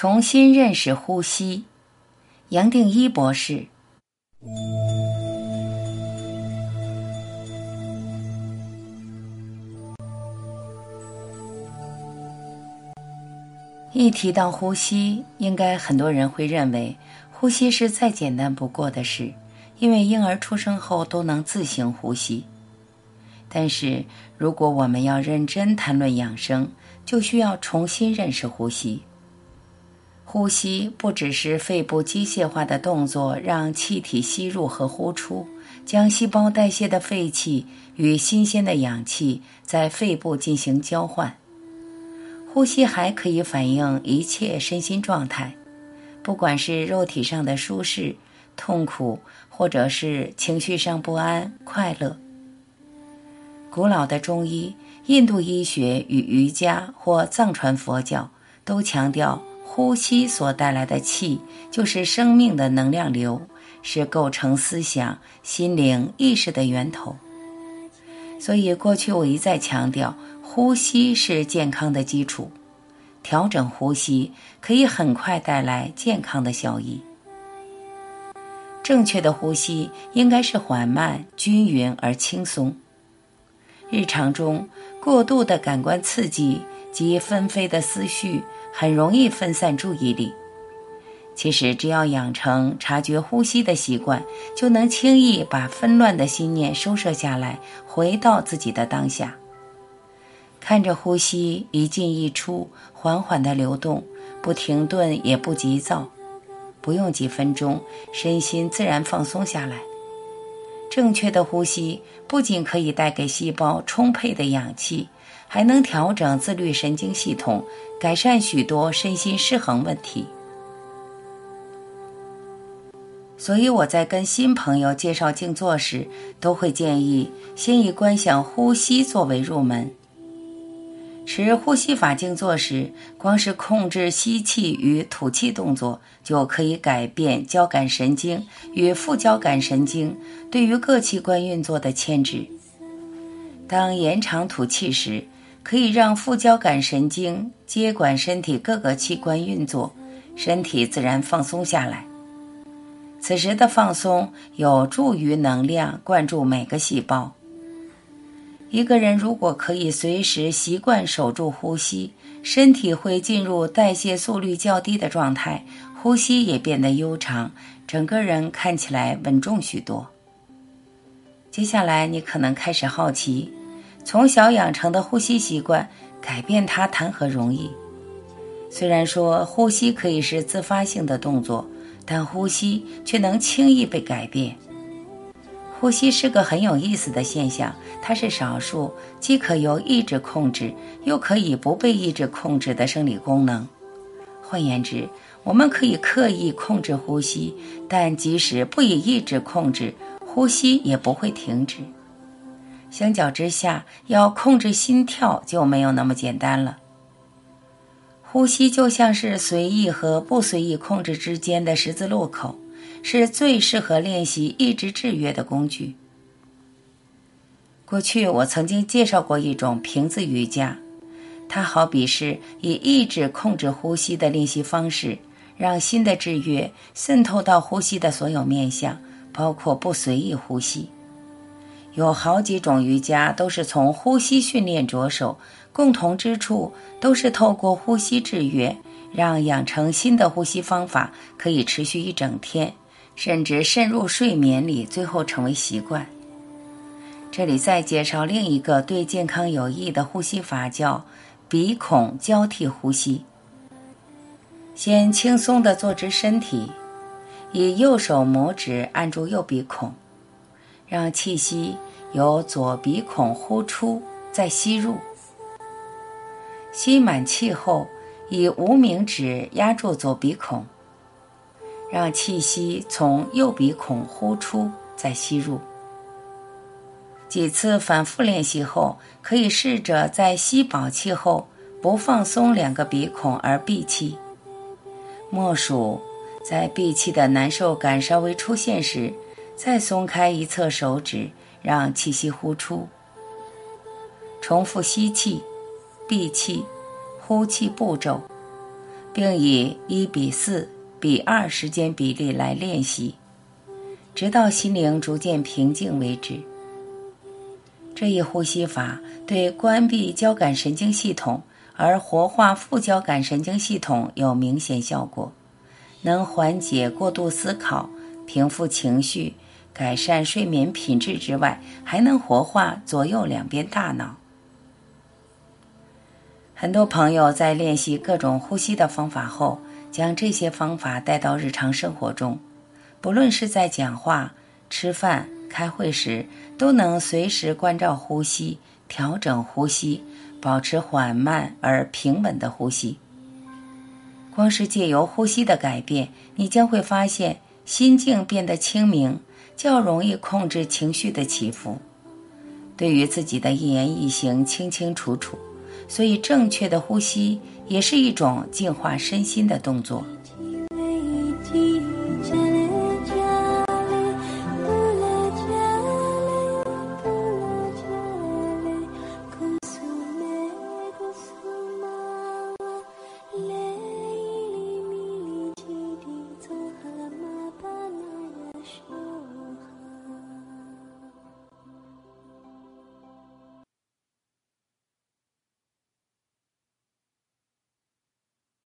重新认识呼吸，杨定一博士。一提到呼吸，应该很多人会认为呼吸是再简单不过的事，因为婴儿出生后都能自行呼吸。但是，如果我们要认真谈论养生，就需要重新认识呼吸。呼吸不只是肺部机械化的动作，让气体吸入和呼出，将细胞代谢的废气与新鲜的氧气在肺部进行交换。呼吸还可以反映一切身心状态，不管是肉体上的舒适、痛苦，或者是情绪上不安、快乐。古老的中医、印度医学与瑜伽或藏传佛教都强调。呼吸所带来的气，就是生命的能量流，是构成思想、心灵、意识的源头。所以，过去我一再强调，呼吸是健康的基础。调整呼吸，可以很快带来健康的效益。正确的呼吸应该是缓慢、均匀而轻松。日常中，过度的感官刺激及纷飞的思绪。很容易分散注意力。其实，只要养成察觉呼吸的习惯，就能轻易把纷乱的心念收摄下来，回到自己的当下。看着呼吸一进一出，缓缓的流动，不停顿也不急躁，不用几分钟，身心自然放松下来。正确的呼吸不仅可以带给细胞充沛的氧气。还能调整自律神经系统，改善许多身心失衡问题。所以我在跟新朋友介绍静坐时，都会建议先以观想呼吸作为入门。持呼吸法静坐时，光是控制吸气与吐气动作，就可以改变交感神经与副交感神经对于各器官运作的牵制。当延长吐气时，可以让副交感神经接管身体各个器官运作，身体自然放松下来。此时的放松有助于能量灌注每个细胞。一个人如果可以随时习惯守住呼吸，身体会进入代谢速率较低的状态，呼吸也变得悠长，整个人看起来稳重许多。接下来，你可能开始好奇。从小养成的呼吸习惯，改变它谈何容易？虽然说呼吸可以是自发性的动作，但呼吸却能轻易被改变。呼吸是个很有意思的现象，它是少数既可由意志控制，又可以不被意志控制的生理功能。换言之，我们可以刻意控制呼吸，但即使不以意志控制，呼吸也不会停止。相较之下，要控制心跳就没有那么简单了。呼吸就像是随意和不随意控制之间的十字路口，是最适合练习意志制约的工具。过去我曾经介绍过一种瓶子瑜伽，它好比是以意志控制呼吸的练习方式，让心的制约渗透到呼吸的所有面相，包括不随意呼吸。有好几种瑜伽都是从呼吸训练着手，共同之处都是透过呼吸制约，让养成新的呼吸方法可以持续一整天，甚至渗入睡眠里，最后成为习惯。这里再介绍另一个对健康有益的呼吸法，叫鼻孔交替呼吸。先轻松地坐直身体，以右手拇指按住右鼻孔。让气息由左鼻孔呼出，再吸入。吸满气后，以无名指压住左鼻孔，让气息从右鼻孔呼出，再吸入。几次反复练习后，可以试着在吸饱气后不放松两个鼻孔而闭气。默数，在闭气的难受感稍微出现时。再松开一侧手指，让气息呼出。重复吸气、闭气、呼气步骤，并以一比四比二时间比例来练习，直到心灵逐渐平静为止。这一呼吸法对关闭交感神经系统而活化副交感神经系统有明显效果，能缓解过度思考、平复情绪、改善睡眠品质之外，还能活化左右两边大脑。很多朋友在练习各种呼吸的方法后，将这些方法带到日常生活中，不论是在讲话、吃饭、开会时，都能随时关照呼吸，调整呼吸，保持缓慢而平稳的呼吸。光是借由呼吸的改变，你将会发现心境变得清明，较容易控制情绪的起伏，对于自己的一言一行清清楚楚。所以，正确的呼吸也是一种净化身心的动作。